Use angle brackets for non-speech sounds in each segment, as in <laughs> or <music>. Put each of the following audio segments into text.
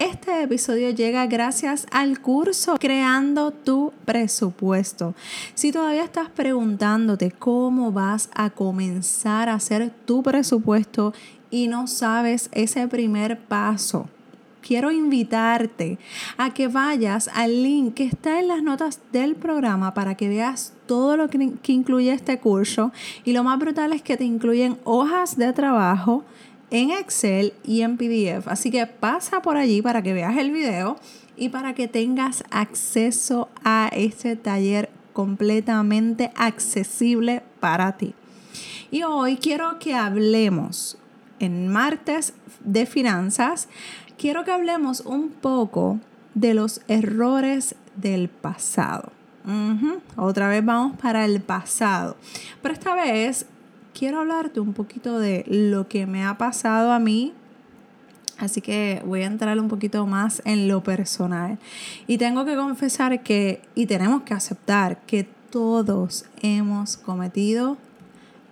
Este episodio llega gracias al curso Creando tu presupuesto. Si todavía estás preguntándote cómo vas a comenzar a hacer tu presupuesto y no sabes ese primer paso, quiero invitarte a que vayas al link que está en las notas del programa para que veas todo lo que, incluye este curso. Y lo más brutal es que te incluyen hojas de trabajo en Excel y en PDF. Así que pasa por allí para que veas el video y para que tengas acceso a este taller completamente accesible para ti. Y hoy quiero que hablemos en martes de finanzas, quiero que hablemos un poco de los errores del pasado. Otra vez vamos para el pasado, pero esta vez quiero hablarte un poquito de lo que me ha pasado a mí. Así que voy a entrar un poquito más en lo personal. Y tengo que confesar que, y tenemos que aceptar que todos hemos cometido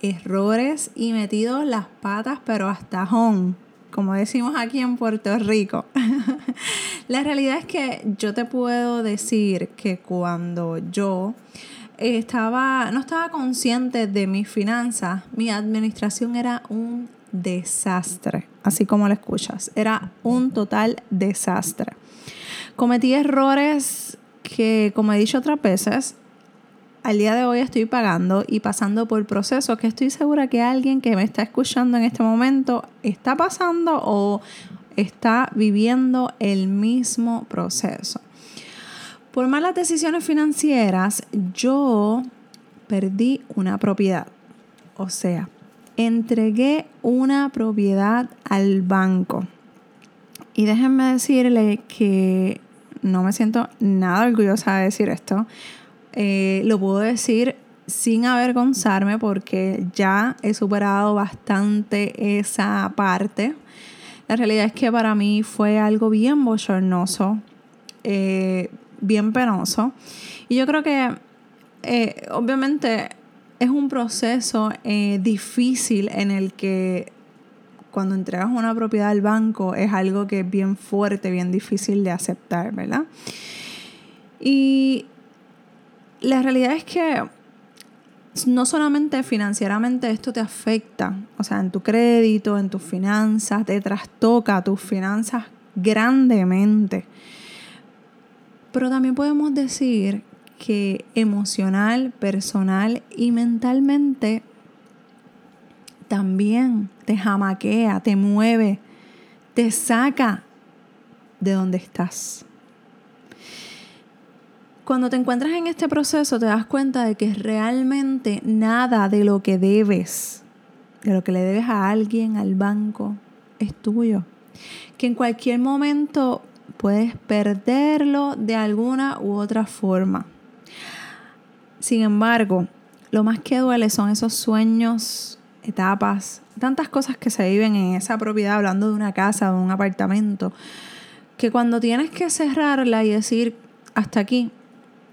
errores y metido las patas, pero hasta home, como decimos aquí en Puerto Rico. <laughs> La realidad es que yo te puedo decir que cuando yo estaba, no estaba consciente de mis finanzas, mi administración era un desastre, así como lo escuchas, era un total desastre. Cometí errores que, como he dicho otras veces, al día de hoy estoy pagando y pasando por procesos que estoy segura que alguien que me está escuchando en este momento está pasando o está viviendo el mismo proceso. Por malas decisiones financieras, yo perdí una propiedad. O sea, entregué una propiedad al banco. Y déjenme decirle que no me siento nada orgullosa de decir esto. Eh, lo puedo decir sin avergonzarme porque ya he superado bastante esa parte. La realidad es que para mí fue algo bien bochornoso. Eh, bien penoso. Y yo creo que eh, obviamente es un proceso eh, difícil en el que cuando entregas una propiedad al banco es algo que es bien fuerte, bien difícil de aceptar, ¿verdad? Y la realidad es que no solamente financieramente esto te afecta, o sea, en tu crédito, en tus finanzas, te trastoca tus finanzas grandemente. Pero también podemos decir que emocional, personal y mentalmente también te jamaquea, te mueve, te saca de donde estás. Cuando te encuentras en este proceso te das cuenta de que realmente nada de lo que debes, de lo que le debes a alguien, al banco, es tuyo. Que en cualquier momento puedes perderlo de alguna u otra forma. Sin embargo, lo más que duele son esos sueños, etapas, tantas cosas que se viven en esa propiedad, hablando de una casa, de un apartamento, que cuando tienes que cerrarla y decir, hasta aquí,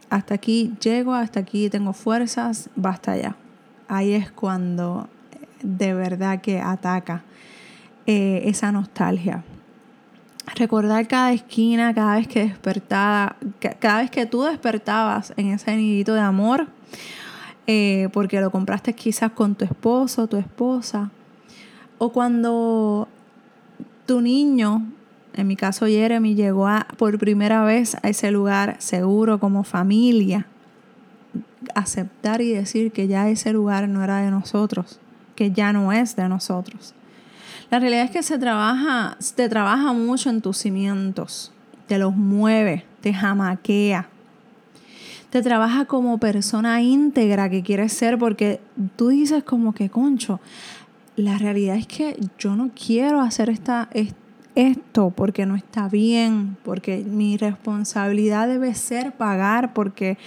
hasta aquí llego, hasta aquí tengo fuerzas, basta ya. Ahí es cuando de verdad que ataca eh, esa nostalgia recordar cada esquina, cada vez que despertaba, cada vez que tú despertabas en ese nidito de amor, eh, porque lo compraste quizás con tu esposo, tu esposa, o cuando tu niño, en mi caso Jeremy, llegó a, por primera vez a ese lugar seguro como familia, aceptar y decir que ya ese lugar no era de nosotros, que ya no es de nosotros. La realidad es que se trabaja, te trabaja mucho en tus cimientos, te los mueve, te jamaquea, te trabaja como persona íntegra que quieres ser porque tú dices como que, concho, la realidad es que yo no quiero hacer esta, esto porque no está bien, porque mi responsabilidad debe ser pagar, porque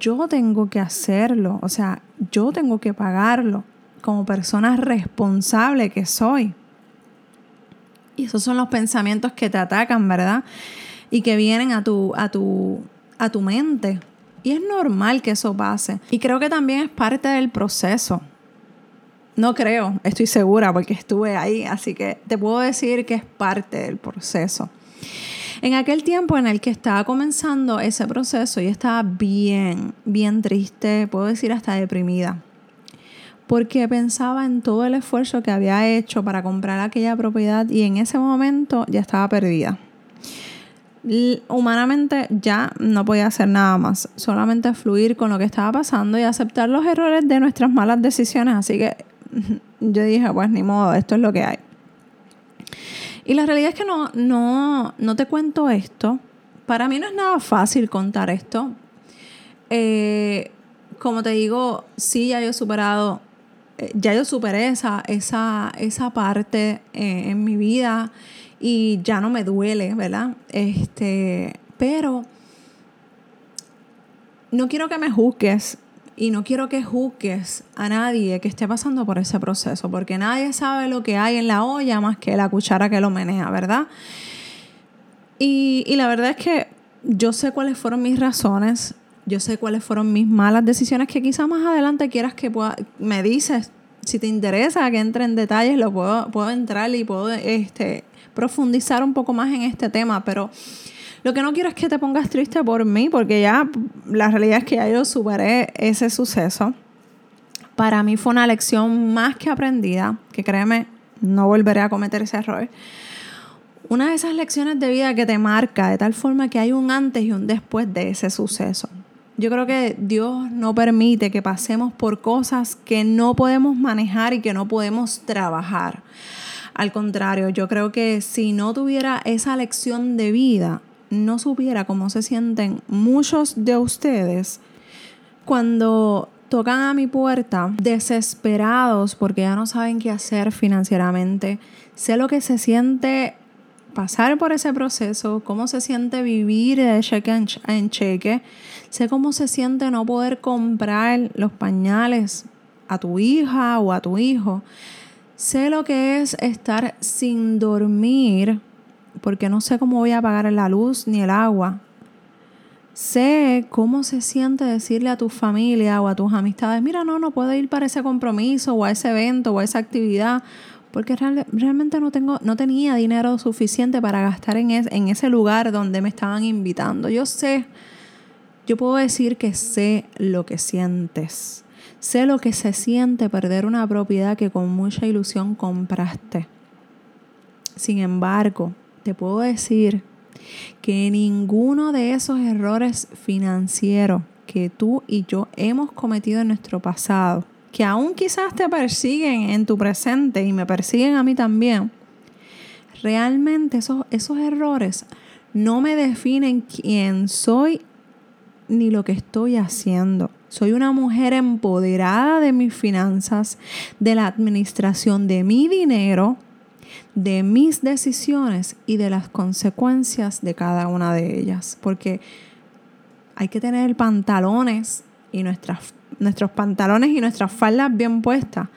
yo tengo que hacerlo, o sea, yo tengo que pagarlo como persona responsable que soy. Y esos son los pensamientos que te atacan, ¿verdad? Y que vienen a tu, a tu, a tu mente. Y es normal que eso pase. Y creo que también es parte del proceso. No creo, estoy segura porque estuve ahí, así que te puedo decir que es parte del proceso. En aquel tiempo en el que estaba comenzando ese proceso, yo estaba bien, bien triste, puedo decir hasta deprimida, porque pensaba en todo el esfuerzo que había hecho para comprar aquella propiedad y en ese momento ya estaba perdida. Humanamente ya no podía hacer nada más, solamente fluir con lo que estaba pasando y aceptar los errores de nuestras malas decisiones. Así que <laughs> yo dije, pues ni modo, esto es lo que hay. Y la realidad es que no, no, no te cuento esto. Para mí no es nada fácil contar esto. Eh, como te digo, sí, ya he superado, ya yo superé esa, esa, esa parte eh, en mi vida y ya no me duele, ¿verdad? Este, pero no quiero que me juzgues y no quiero que juzgues a nadie que esté pasando por ese proceso, porque nadie sabe lo que hay en la olla más que la cuchara que lo menea, ¿verdad? Y, la verdad es que yo sé cuáles fueron mis razones, yo sé cuáles fueron mis malas decisiones que quizá más adelante quieras que pueda, me dices, si te interesa que entre en detalles, lo puedo, puedo entrar y puedo este, profundizar un poco más en este tema, pero lo que no quiero es que te pongas triste por mí, porque ya la realidad es que ya yo superé ese suceso. Para mí fue una lección más que aprendida, que créeme, no volveré a cometer ese error. Una de esas lecciones de vida que te marca de tal forma que hay un antes y un después de ese suceso. Yo creo que Dios no permite que pasemos por cosas que no podemos manejar y que no podemos trabajar. Al contrario, yo creo que si no tuviera esa lección de vida, no supiera cómo se sienten muchos de ustedes cuando tocan a mi puerta desesperados porque ya no saben qué hacer financieramente. Sé lo que se siente pasar por ese proceso, cómo se siente vivir de cheque en cheque. Sé cómo se siente no poder comprar los pañales a tu hija o a tu hijo. Sé lo que es estar sin dormir porque no sé cómo voy a pagar la luz ni el agua. Sé cómo se siente decirle a tu familia o a tus amistades, mira, no, no puedo ir para ese compromiso o a ese evento o a esa actividad, porque realmente no, tengo, no tenía dinero suficiente para gastar en, en ese lugar donde me estaban invitando. Yo sé, yo puedo decir que sé lo que sientes. Sé lo que se siente perder una propiedad que con mucha ilusión compraste. Sin embargo, te puedo decir que ninguno de esos errores financieros que tú y yo hemos cometido en nuestro pasado, que aún quizás te persiguen en tu presente y me persiguen a mí también, realmente esos, esos errores no me definen quién soy ni lo que estoy haciendo. Soy una mujer empoderada de mis finanzas, de la administración de mi dinero, de mis decisiones y de las consecuencias de cada una de ellas. Porque hay que tener pantalones y nuestras, nuestros pantalones y nuestras faldas bien puestas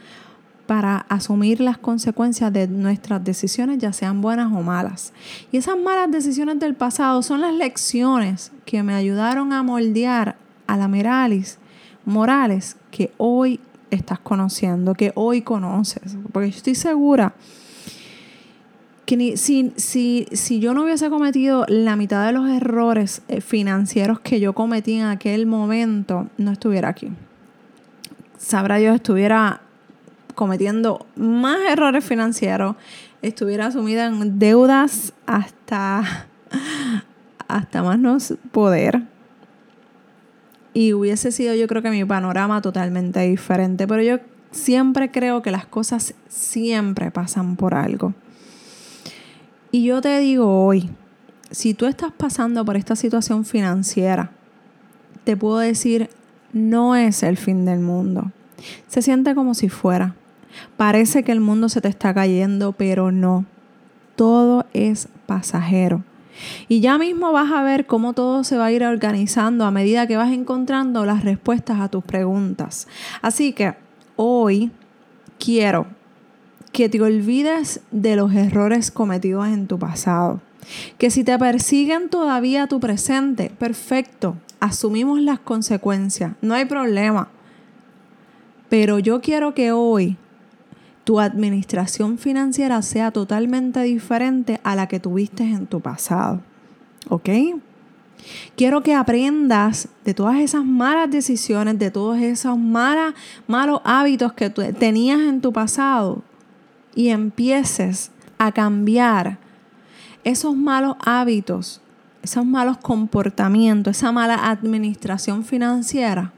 para asumir las consecuencias de nuestras decisiones, ya sean buenas o malas. Y esas malas decisiones del pasado son las lecciones que me ayudaron a moldear a la Meralis Morales que hoy estás conociendo, que hoy conoces. Porque yo estoy segura que si, si, si yo no hubiese cometido la mitad de los errores eh, financieros que yo cometí en aquel momento, no estuviera aquí. Sabrá Dios, estuviera cometiendo más errores financieros, estuviera sumida en deudas hasta, <laughs> hasta más no poder. Y hubiese sido yo creo que mi panorama totalmente diferente. Pero yo siempre creo que las cosas siempre pasan por algo. Y yo te digo hoy, si tú estás pasando por esta situación financiera, te puedo decir, no es el fin del mundo. Se siente como si fuera. Parece que el mundo se te está cayendo, pero no. Todo es pasajero. Y ya mismo vas a ver cómo todo se va a ir organizando a medida que vas encontrando las respuestas a tus preguntas. Así que hoy quiero que te olvides de los errores cometidos en tu pasado. Que si te persiguen todavía tu presente, perfecto, asumimos las consecuencias, no hay problema. Pero yo quiero que hoy tu administración financiera sea totalmente diferente a la que tuviste en tu pasado. ¿Ok? Quiero que aprendas de todas esas malas decisiones, de todos esos malos hábitos que tenías en tu pasado y empieces a cambiar esos malos hábitos, esos malos comportamientos, esa mala administración financiera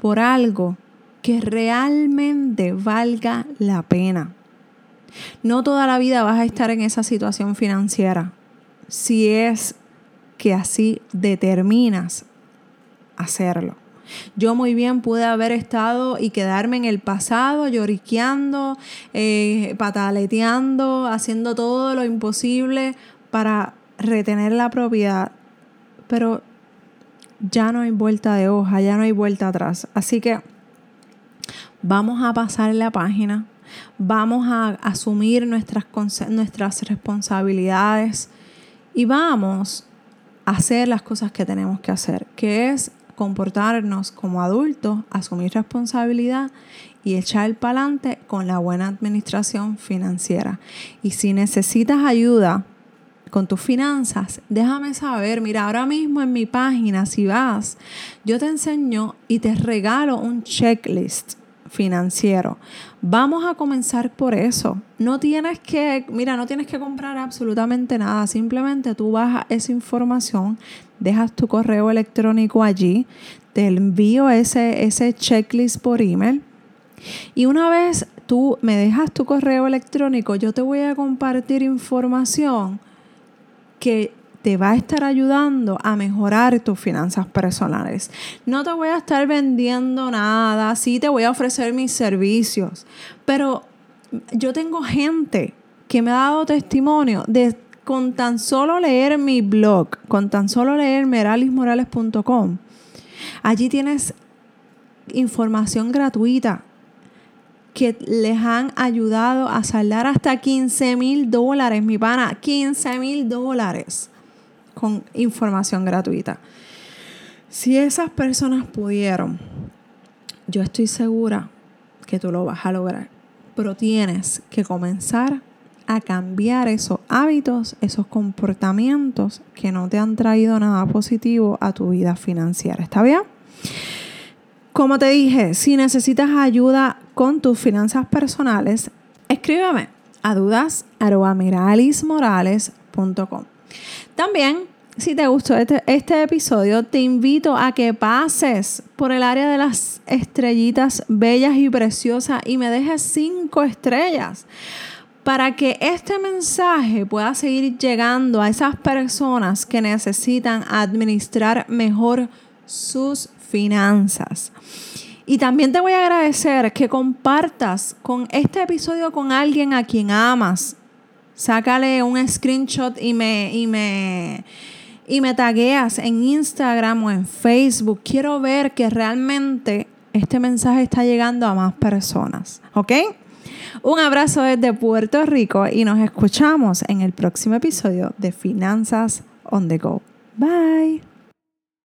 por algo que realmente valga la pena. No toda la vida vas a estar en esa situación financiera. Si es que así determinas hacerlo. Yo muy bien pude haber estado y quedarme en el pasado lloriqueando, eh, pataleteando, haciendo todo lo imposible para retener la propiedad. Pero ya no hay vuelta de hoja, ya no hay vuelta atrás. Así que vamos a pasar la página, vamos a asumir nuestras, nuestras responsabilidades y vamos a hacer las cosas que tenemos que hacer, que es comportarnos como adultos, asumir responsabilidad y echar para adelante con la buena administración financiera. Y si necesitas ayuda con tus finanzas, déjame saber. Mira, ahora mismo en mi página, si vas, yo te enseño y te regalo un checklist financiero. Vamos a comenzar por eso. No tienes que, mira, no tienes que comprar absolutamente nada. Simplemente tú bajas esa información, dejas tu correo electrónico allí, te envío ese, ese checklist por email. Y una vez tú me dejas tu correo electrónico, yo te voy a compartir información que te va a estar ayudando a mejorar tus finanzas personales. No te voy a estar vendiendo nada, sí te voy a ofrecer mis servicios, pero yo tengo gente que me ha dado testimonio de con tan solo leer mi blog, con tan solo leer meralismorales.com. Allí tienes información gratuita que les han ayudado a saldar hasta 15 mil dólares, mi pana, 15 mil dólares con información gratuita. Si esas personas pudieron, yo estoy segura que tú lo vas a lograr. Pero tienes que comenzar a cambiar esos hábitos, esos comportamientos que no te han traído nada positivo a tu vida financiera. ¿Está bien? Como te dije, si necesitas ayuda con tus finanzas personales, escríbeme a dudas.miralismorales.com. También, si te gustó este, este, episodio, te invito a que pases por el área de las estrellitas bellas y preciosas y me dejes cinco estrellas para que este mensaje pueda seguir llegando a esas personas que necesitan administrar mejor sus finanzas. Y también te voy a agradecer que compartas con este episodio con alguien a quien amas sácale un screenshot y me, y me, y me tagueas en Instagram o en Facebook. Quiero ver que realmente este mensaje está llegando a más personas. ¿Ok? Un abrazo desde Puerto Rico y nos escuchamos en el próximo episodio de Finanzas on the Go. Bye.